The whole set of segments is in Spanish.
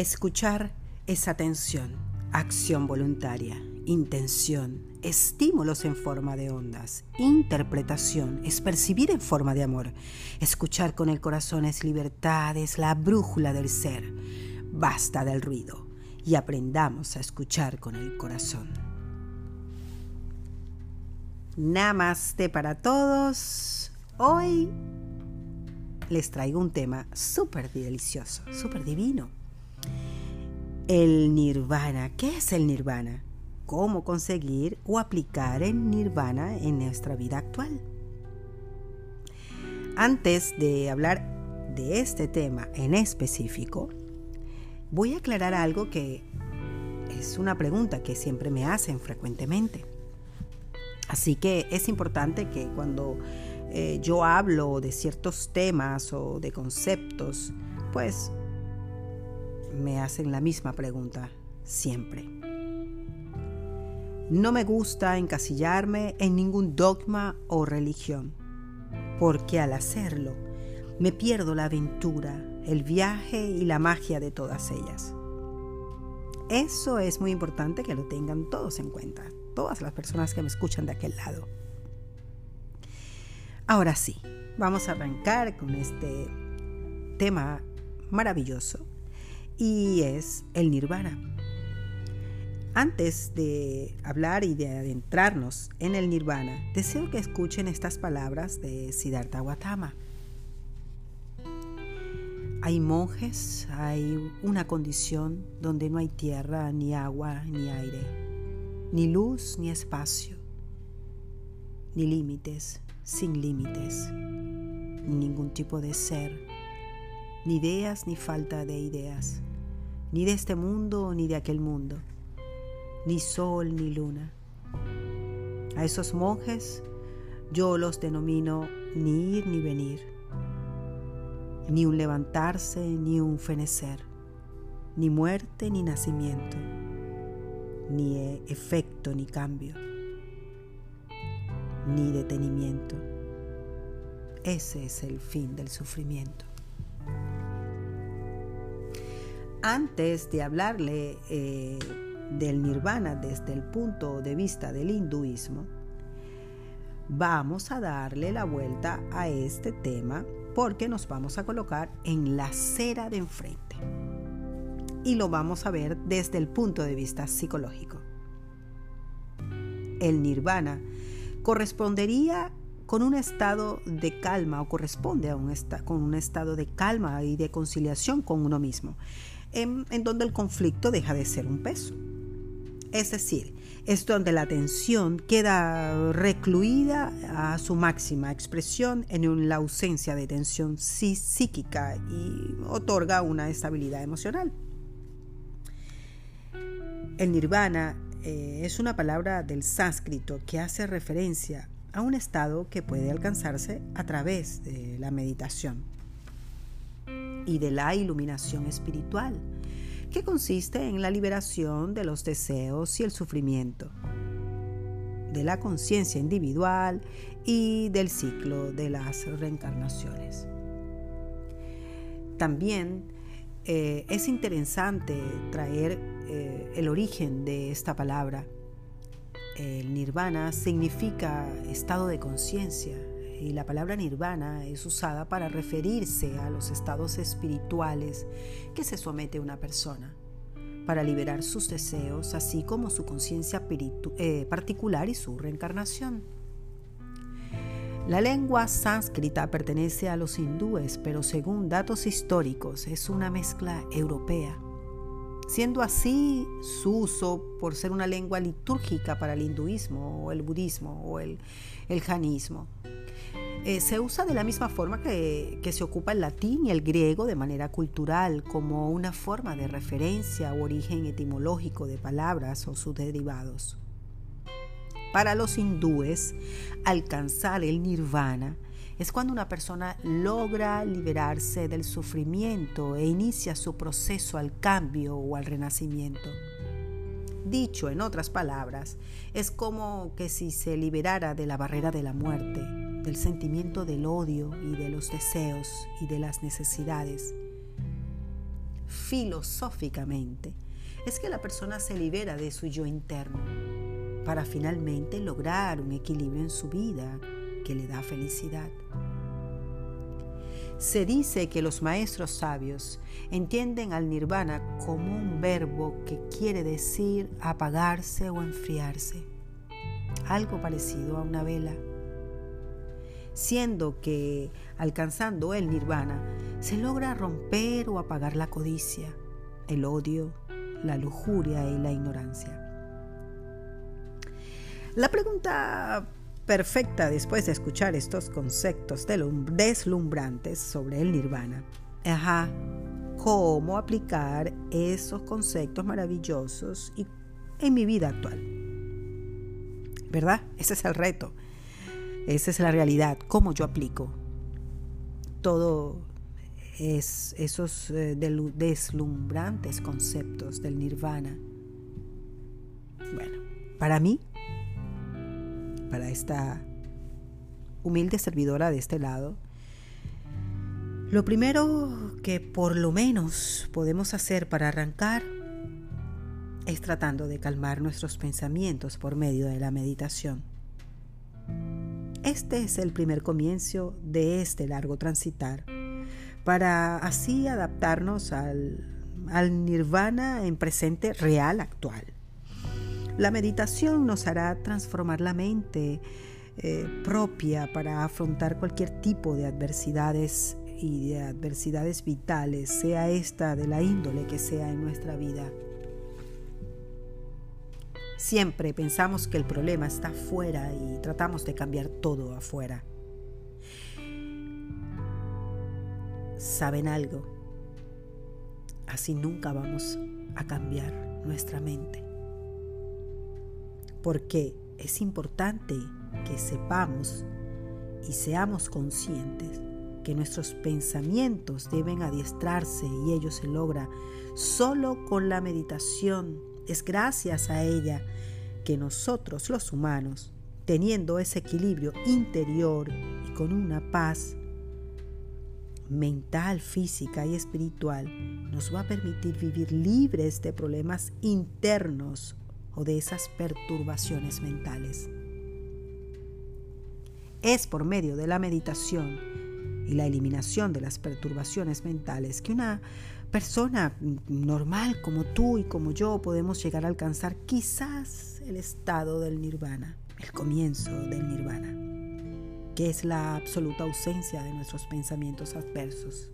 Escuchar es atención, acción voluntaria, intención, estímulos en forma de ondas, interpretación, es percibir en forma de amor. Escuchar con el corazón es libertad, es la brújula del ser. Basta del ruido y aprendamos a escuchar con el corazón. Namaste para todos. Hoy les traigo un tema súper delicioso, súper divino. El nirvana. ¿Qué es el nirvana? ¿Cómo conseguir o aplicar el nirvana en nuestra vida actual? Antes de hablar de este tema en específico, voy a aclarar algo que es una pregunta que siempre me hacen frecuentemente. Así que es importante que cuando eh, yo hablo de ciertos temas o de conceptos, pues me hacen la misma pregunta siempre. No me gusta encasillarme en ningún dogma o religión, porque al hacerlo me pierdo la aventura, el viaje y la magia de todas ellas. Eso es muy importante que lo tengan todos en cuenta, todas las personas que me escuchan de aquel lado. Ahora sí, vamos a arrancar con este tema maravilloso y es el nirvana. Antes de hablar y de adentrarnos en el nirvana, deseo que escuchen estas palabras de Siddhartha Gautama. Hay monjes, hay una condición donde no hay tierra, ni agua, ni aire, ni luz, ni espacio, ni límites, sin límites, ni ningún tipo de ser, ni ideas, ni falta de ideas, ni de este mundo, ni de aquel mundo, ni sol, ni luna. A esos monjes yo los denomino ni ir ni venir ni un levantarse, ni un fenecer, ni muerte, ni nacimiento, ni efecto, ni cambio, ni detenimiento. Ese es el fin del sufrimiento. Antes de hablarle eh, del nirvana desde el punto de vista del hinduismo, vamos a darle la vuelta a este tema porque nos vamos a colocar en la acera de enfrente. Y lo vamos a ver desde el punto de vista psicológico. El nirvana correspondería con un estado de calma o corresponde a con un estado de calma y de conciliación con uno mismo, en donde el conflicto deja de ser un peso. Es decir, es donde la atención queda recluida a su máxima expresión en la ausencia de tensión psíquica y otorga una estabilidad emocional. El nirvana eh, es una palabra del sánscrito que hace referencia a un estado que puede alcanzarse a través de la meditación y de la iluminación espiritual que consiste en la liberación de los deseos y el sufrimiento, de la conciencia individual y del ciclo de las reencarnaciones. También eh, es interesante traer eh, el origen de esta palabra. El nirvana significa estado de conciencia, y la palabra nirvana es usada para referirse a los estados espirituales que se somete una persona para liberar sus deseos, así como su conciencia eh, particular y su reencarnación. La lengua sánscrita pertenece a los hindúes, pero según datos históricos es una mezcla europea. Siendo así su uso por ser una lengua litúrgica para el hinduismo o el budismo o el, el janismo. Eh, se usa de la misma forma que, se ocupa el latín y el griego de manera cultural, como una forma de referencia o origen etimológico de palabras o sus derivados. Para los hindúes, alcanzar el nirvana es cuando una persona logra liberarse del sufrimiento e inicia su proceso al cambio o al renacimiento. Dicho en otras palabras, es como que si se liberara de la barrera de la muerte, del sentimiento del odio y de los deseos y de las necesidades. filosóficamente, es que la persona se libera de su yo interno para finalmente lograr un equilibrio en su vida que le da felicidad. Se dice que los maestros sabios entienden al nirvana como un verbo que quiere decir apagarse o enfriarse, algo parecido a una vela. Siendo que alcanzando el nirvana se logra romper o apagar la codicia, el odio, la lujuria y la ignorancia. La pregunta perfecta después de escuchar estos conceptos deslumbrantes sobre el nirvana. Ajá, cómo aplicar esos conceptos maravillosos en mi vida actual. ¿Verdad? Ese es el reto. Esa es la realidad. ¿Cómo yo aplico todo es esos eh, deslumbrantes conceptos del nirvana? Bueno, para mí para esta humilde servidora de este lado, lo primero que por lo menos podemos hacer para arrancar es tratando de calmar nuestros pensamientos por medio de la meditación. Este es el primer comienzo de este largo transitar, para así adaptarnos al, al nirvana en presente real actual. La meditación nos hará transformar la mente eh, propia para afrontar cualquier tipo de adversidades y de adversidades vitales, sea esta de la índole que sea en nuestra vida. Siempre pensamos que el problema está afuera y tratamos de cambiar todo afuera. ¿Saben algo? Así nunca vamos a cambiar nuestra mente porque es importante que sepamos y seamos conscientes que nuestros pensamientos deben adiestrarse y ello se logra solo con la meditación. Es gracias a ella que nosotros los humanos, teniendo ese equilibrio interior y con una paz mental, física y espiritual, nos va a permitir vivir libres de problemas internos o de esas perturbaciones mentales. Es por medio de la meditación y la eliminación de las perturbaciones mentales que una persona normal como tú y como yo podemos llegar a alcanzar quizás el estado del nirvana, el comienzo del nirvana, que es la absoluta ausencia de nuestros pensamientos adversos.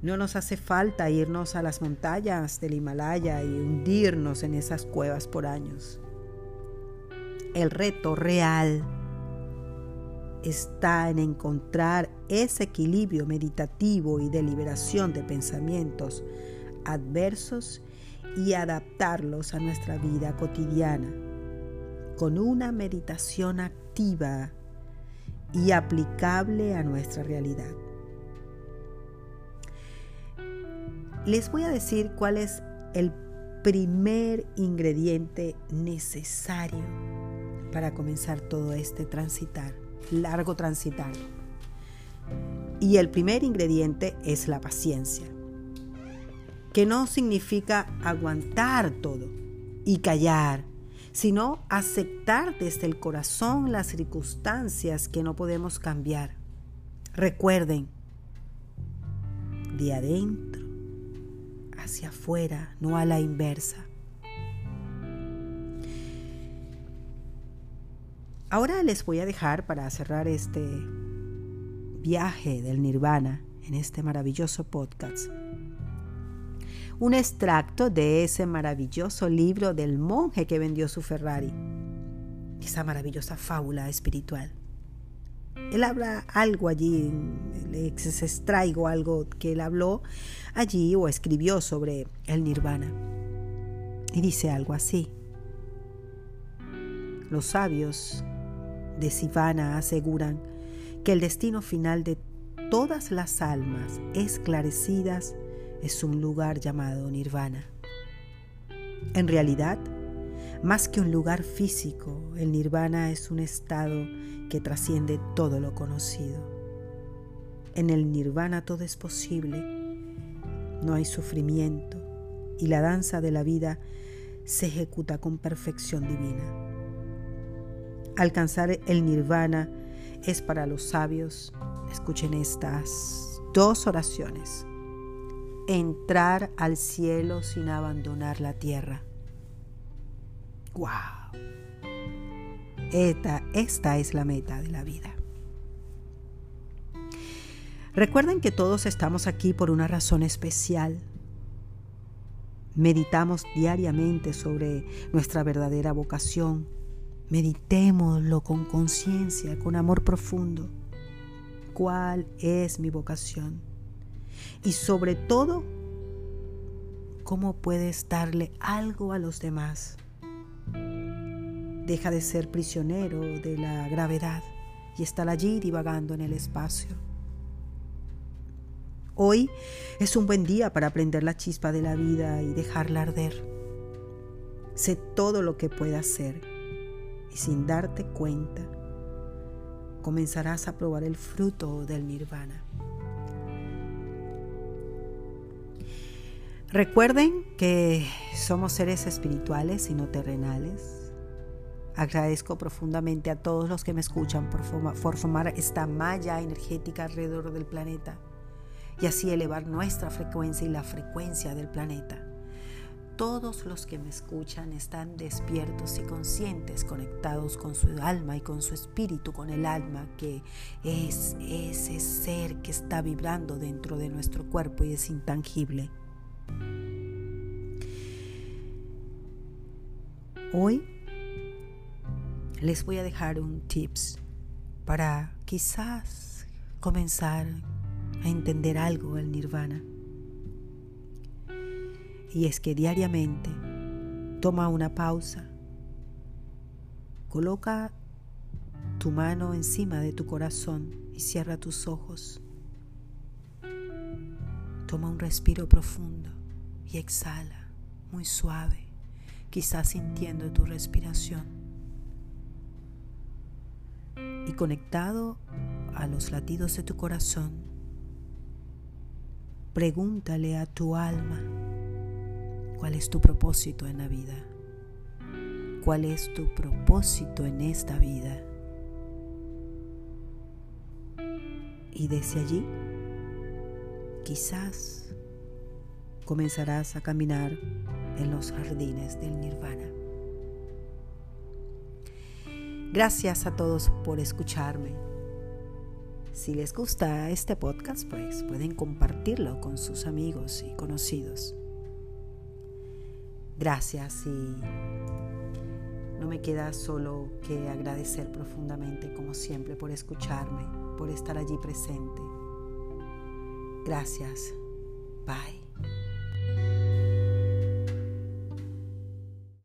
No nos hace falta irnos a las montañas del Himalaya y hundirnos en esas cuevas por años. El reto real está en encontrar ese equilibrio meditativo y de liberación de pensamientos adversos y adaptarlos a nuestra vida cotidiana con una meditación activa y aplicable a nuestra realidad. Les voy a decir cuál es el primer ingrediente necesario para comenzar todo este transitar, largo transitar. Y el primer ingrediente es la paciencia, que no significa aguantar todo y callar, sino aceptar desde el corazón las circunstancias que no podemos cambiar. Recuerden, de adentro hacia afuera, no a la inversa. Ahora les voy a dejar para cerrar este viaje del nirvana en este maravilloso podcast un extracto de ese maravilloso libro del monje que vendió su Ferrari, esa maravillosa fábula espiritual. Él habla algo allí, les extraigo algo que él habló allí o escribió sobre el nirvana. Y dice algo así. Los sabios de Sivana aseguran que el destino final de todas las almas esclarecidas es un lugar llamado nirvana. En realidad, más que un lugar físico, el nirvana es un estado que trasciende todo lo conocido. En el nirvana todo es posible no hay sufrimiento y la danza de la vida se ejecuta con perfección divina. Alcanzar el nirvana es para los sabios, escuchen estas dos oraciones, entrar al cielo sin abandonar la tierra. ¡Wow! Esta, esta es la meta de la vida. Recuerden que todos estamos aquí por una razón especial. Meditamos diariamente sobre nuestra verdadera vocación. Meditémoslo con conciencia, con amor profundo. ¿Cuál es mi vocación? Y sobre todo, ¿cómo puedes darle algo a los demás? Deja de ser prisionero de la gravedad y estar allí divagando en el espacio. Hoy es un buen día para prender la chispa de la vida y dejarla arder. Sé todo lo que puedas hacer y sin darte cuenta comenzarás a probar el fruto del nirvana. Recuerden que somos seres espirituales y no terrenales. Agradezco profundamente a todos los que me escuchan por, por formar esta malla energética alrededor del planeta y así elevar nuestra frecuencia y la frecuencia del planeta. Todos los que me escuchan están despiertos y conscientes, conectados con su alma y con su espíritu, con el alma que es ese ser que está vibrando dentro de nuestro cuerpo y es intangible. Hoy les voy a dejar un tips para quizás comenzar a entender algo del nirvana. Y es que diariamente toma una pausa, coloca tu mano encima de tu corazón y cierra tus ojos. Toma un respiro profundo y exhala muy suave, quizás sintiendo tu respiración. Y conectado a los latidos de tu corazón, Pregúntale a tu alma cuál es tu propósito en la vida. ¿Cuál es tu propósito en esta vida? Y desde allí, quizás comenzarás a caminar en los jardines del nirvana. Gracias a todos por escucharme. Si les gusta este podcast, pues pueden compartirlo con sus amigos y conocidos. Gracias y no me queda solo que agradecer profundamente, como siempre, por escucharme, por estar allí presente. Gracias. Bye.